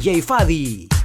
DJ Fadi.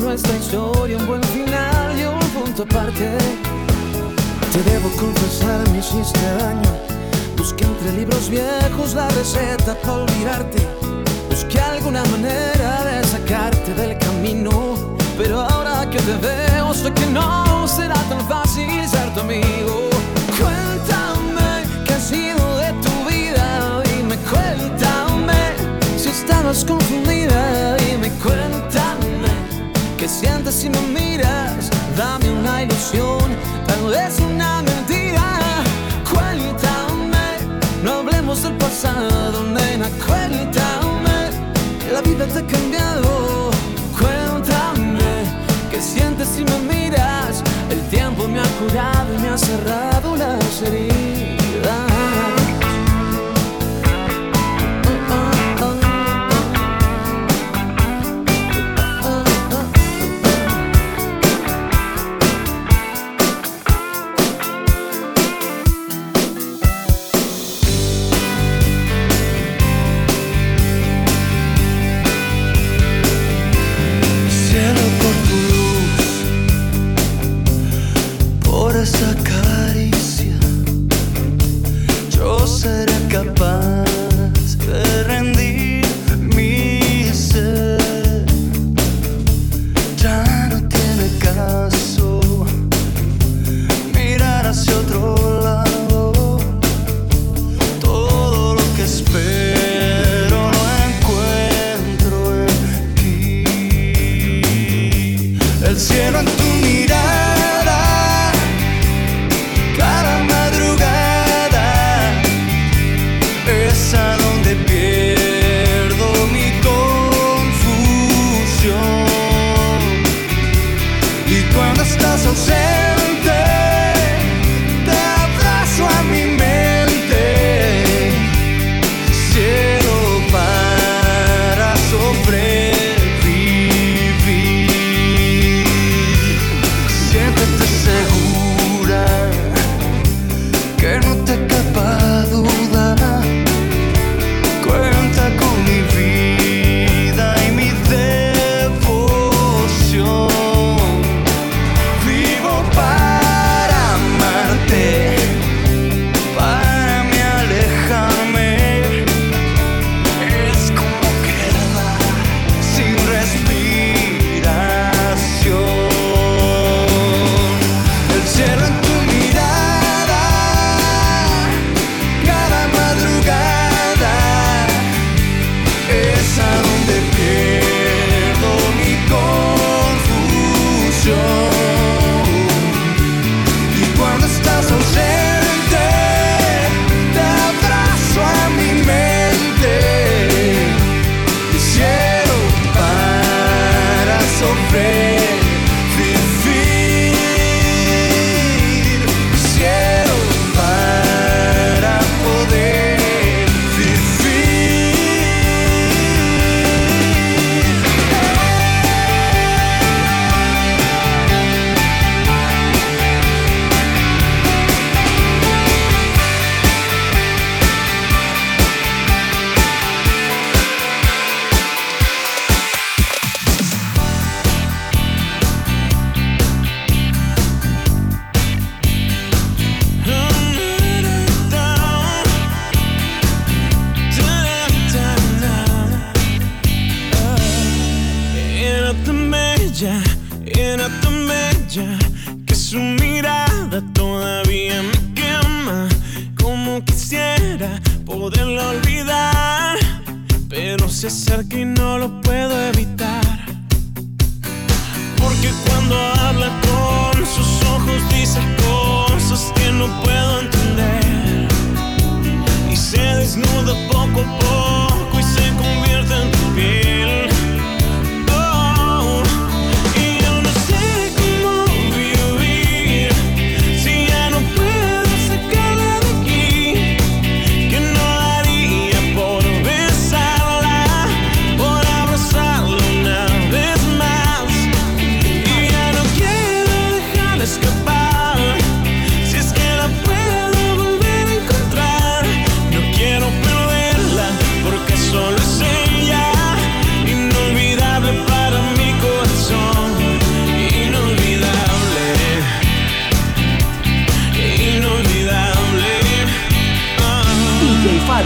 Nuestra historia un buen final y un punto aparte. Te debo confesar, me hiciste daño. Busqué entre libros viejos la receta para olvidarte. Busqué alguna manera de sacarte del camino. Pero ahora que te veo, sé que no será tan fácil ser tu amigo. Cuéntame qué ha sido de tu vida. Dime, cuéntame estabas confundida y me cuéntame qué sientes si me miras. Dame una ilusión, tal vez una mentira. Cuéntame, no hablemos del pasado, nena. Cuéntame la vida te ha cambiado. Cuéntame qué sientes si me miras. El tiempo me ha curado y me ha cerrado las heridas.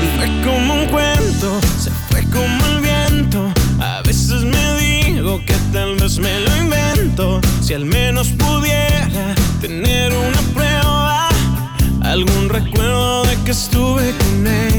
vida. Fue como un cuento, se fue como el viento. A veces me digo que tal vez me lo invento. Si al menos pudiera tener una prueba, algún recuerdo de que estuve con él.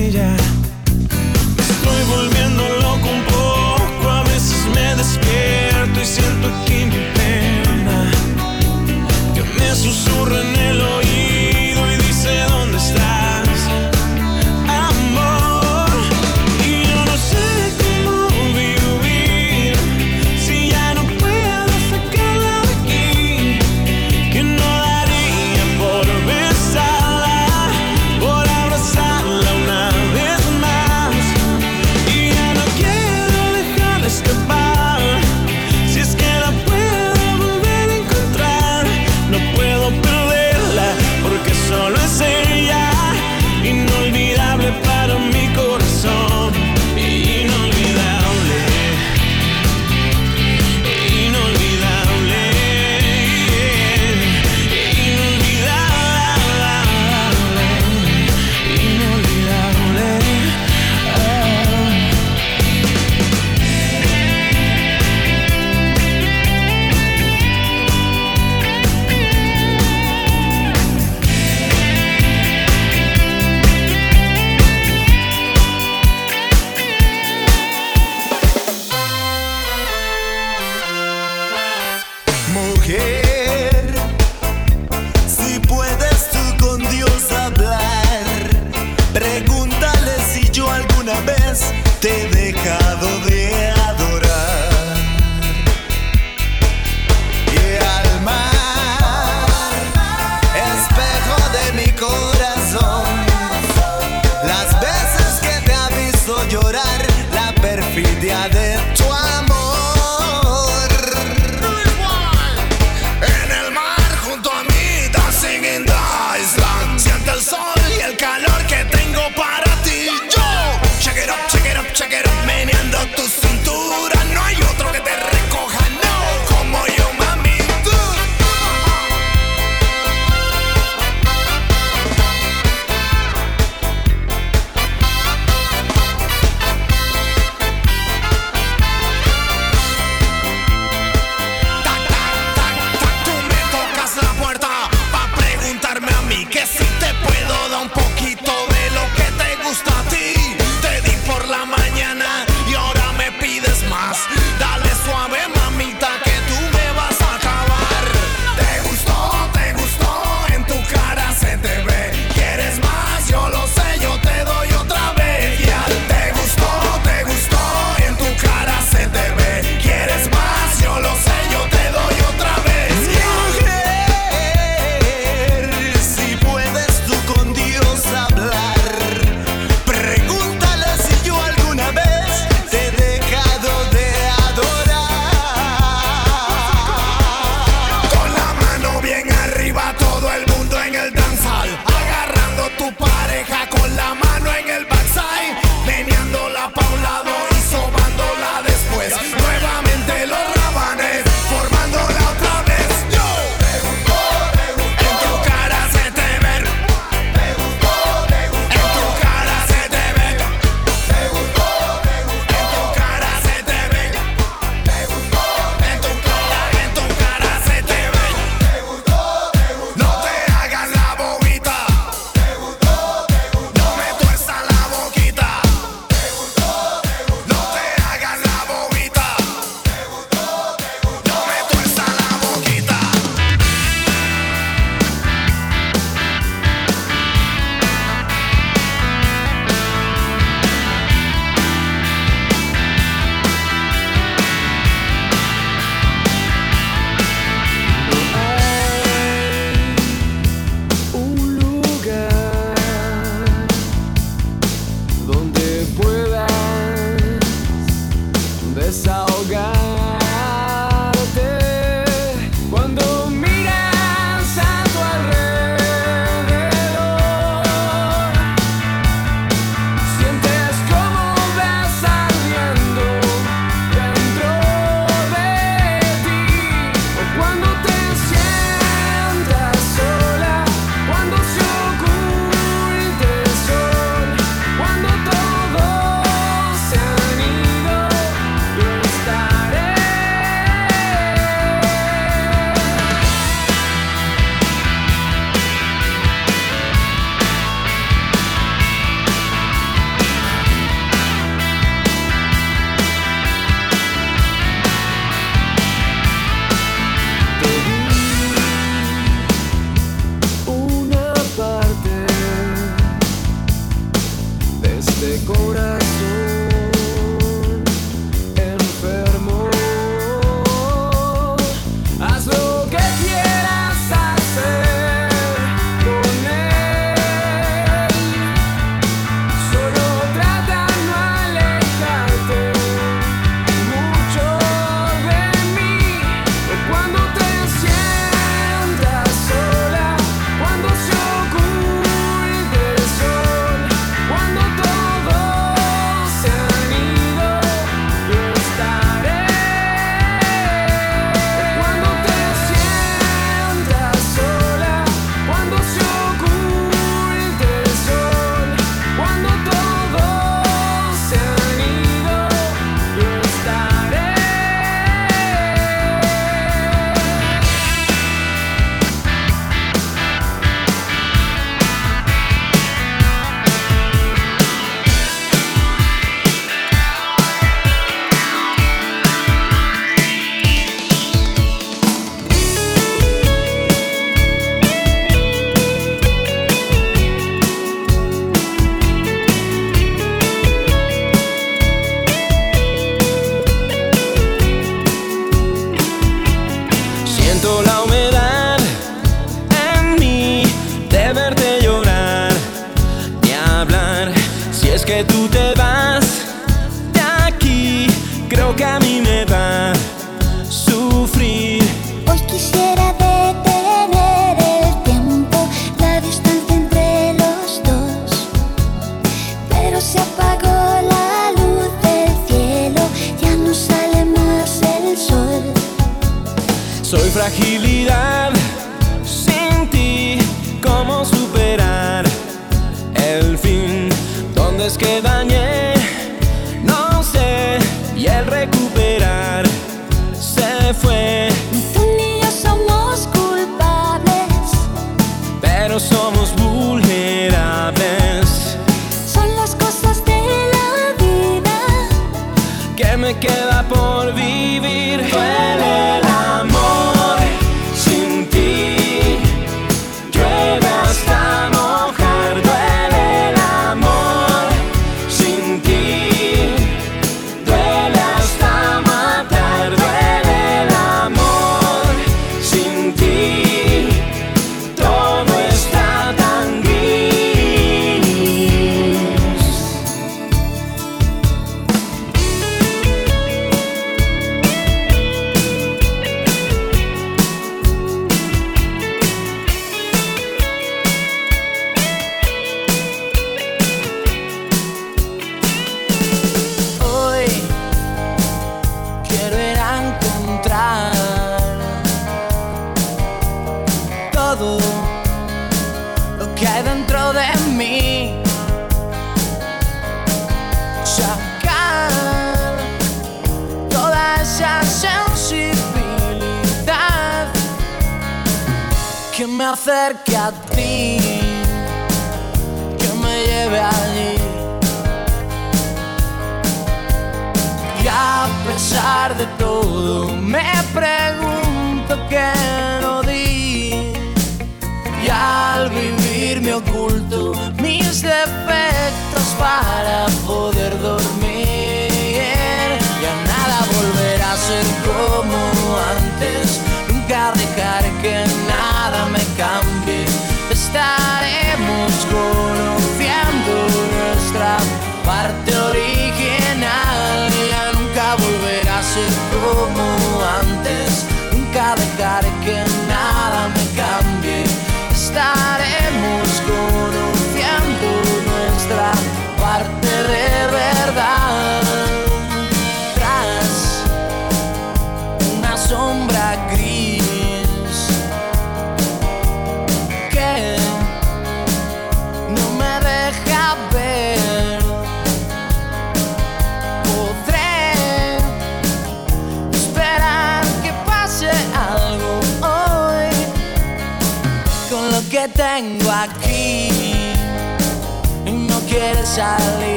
child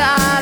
I.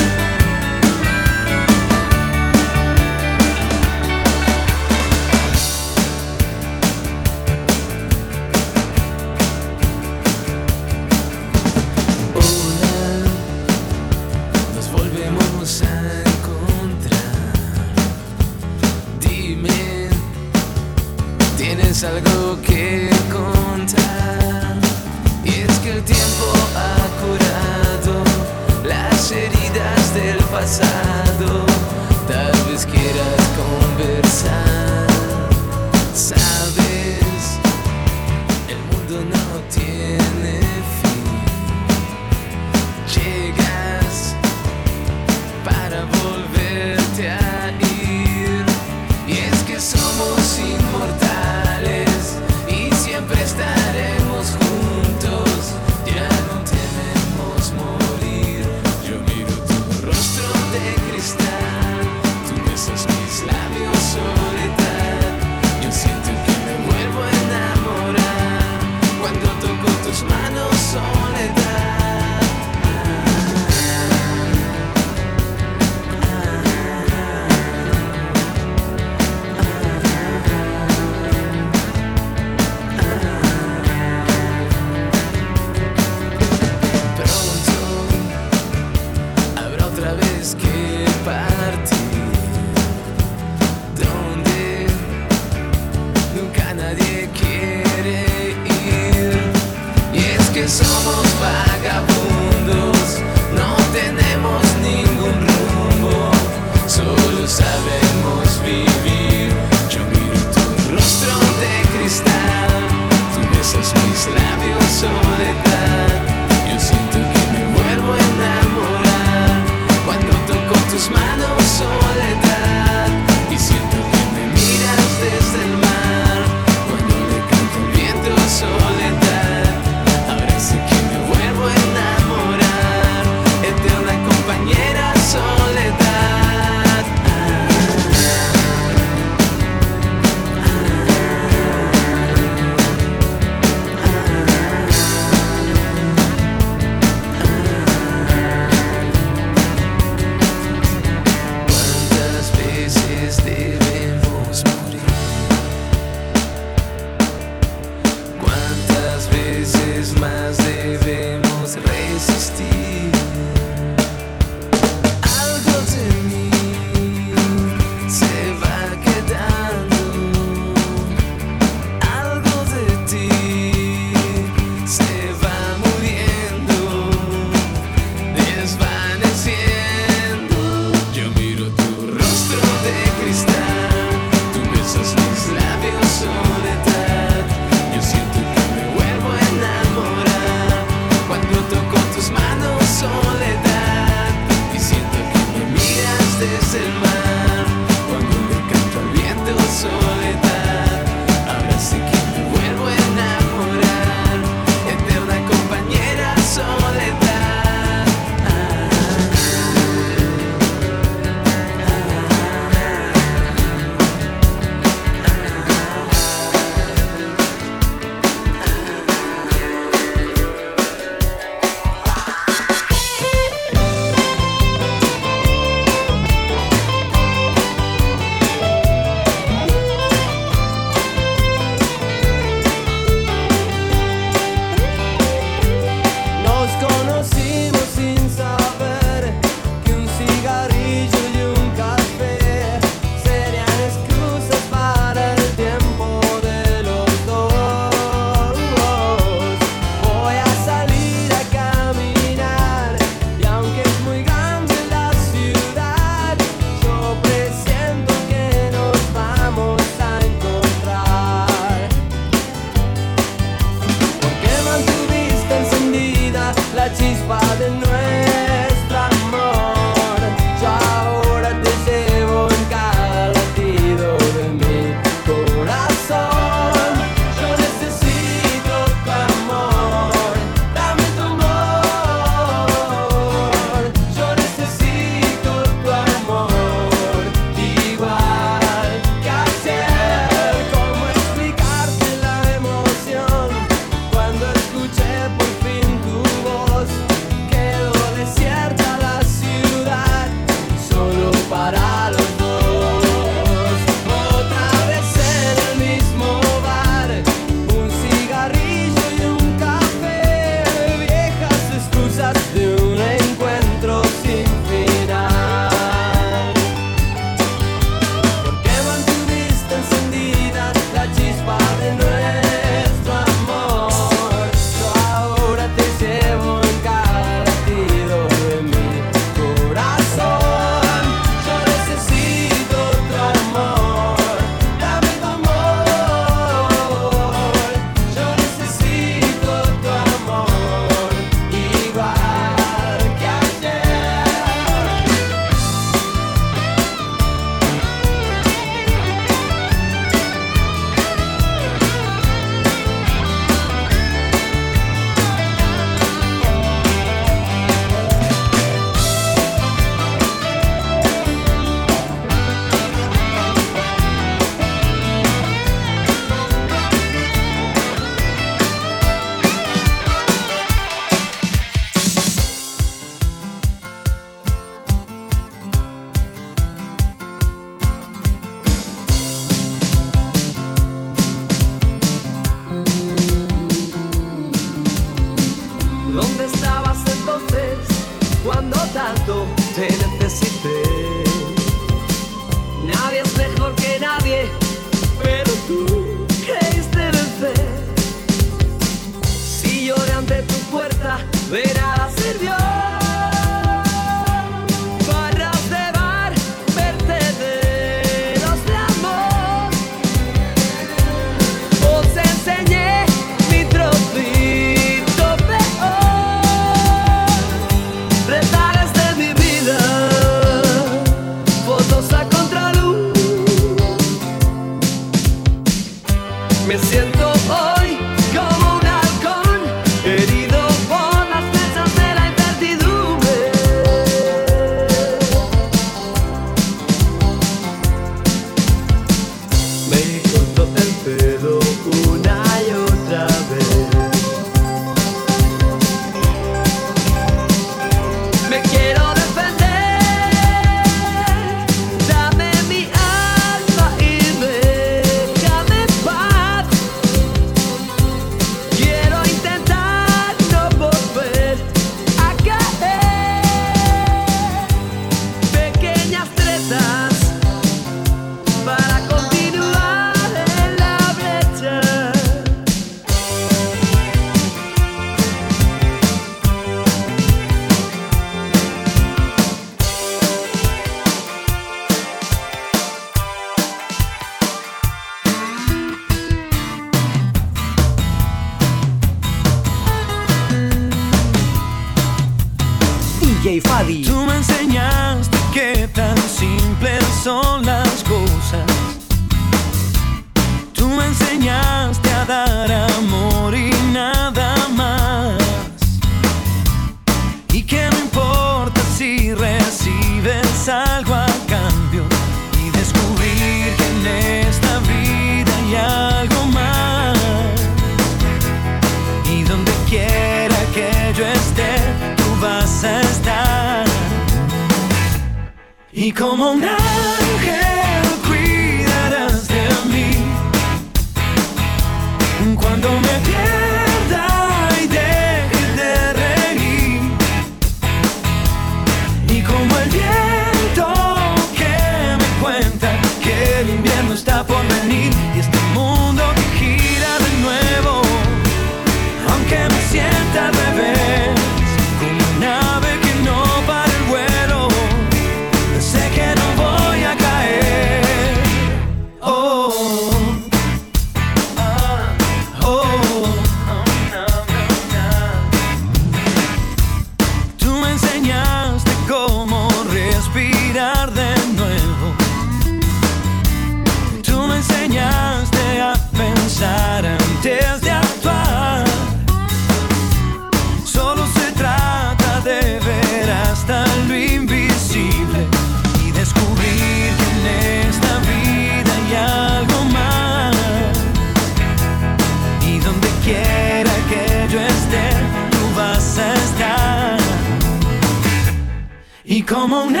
piensas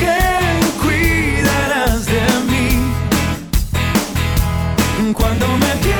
que no puedo vivir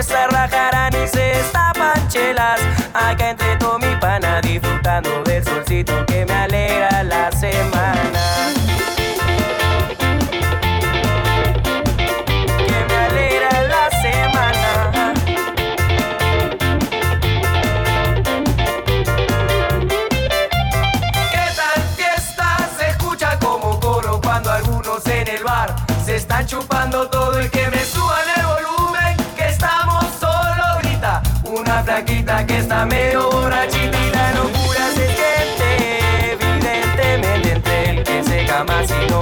que se rajarán y se estapan chelas. Acá entre todo mi pana disfrutando del solcito que me alegra la semana. quita, quita, que está medio borrachita y la locura se siente. Evidentemente entre el que se cama si no.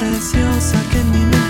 Preciosa que en mi mente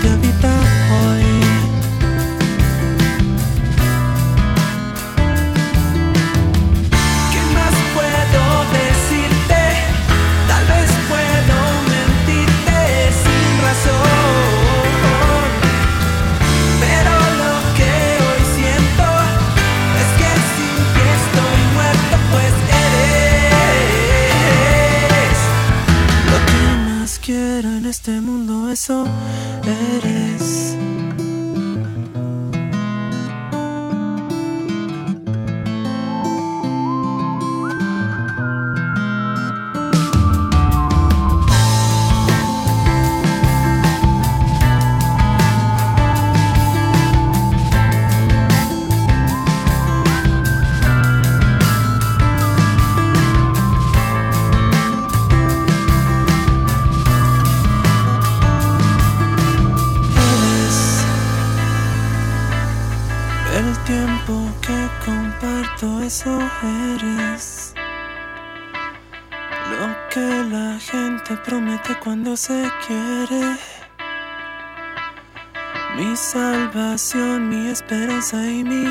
esperanza y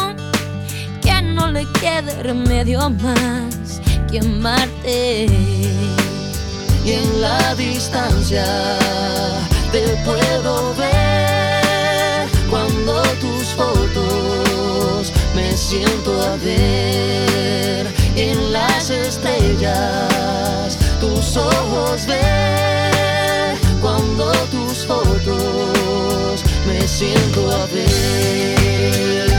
no le quede remedio más que amarte. Y en la distancia te puedo ver cuando tus fotos me siento a ver en las estrellas tus ojos ver cuando tus fotos me siento a ver.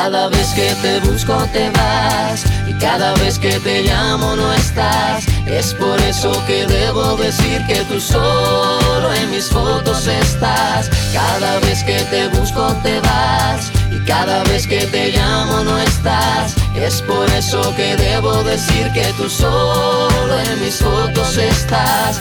Cada vez que te busco te vas y cada vez que te llamo no estás. Es por eso que debo decir que tú solo en mis fotos estás. Cada vez que te busco te vas y cada vez que te llamo no estás. Es por eso que debo decir que tú solo en mis fotos estás.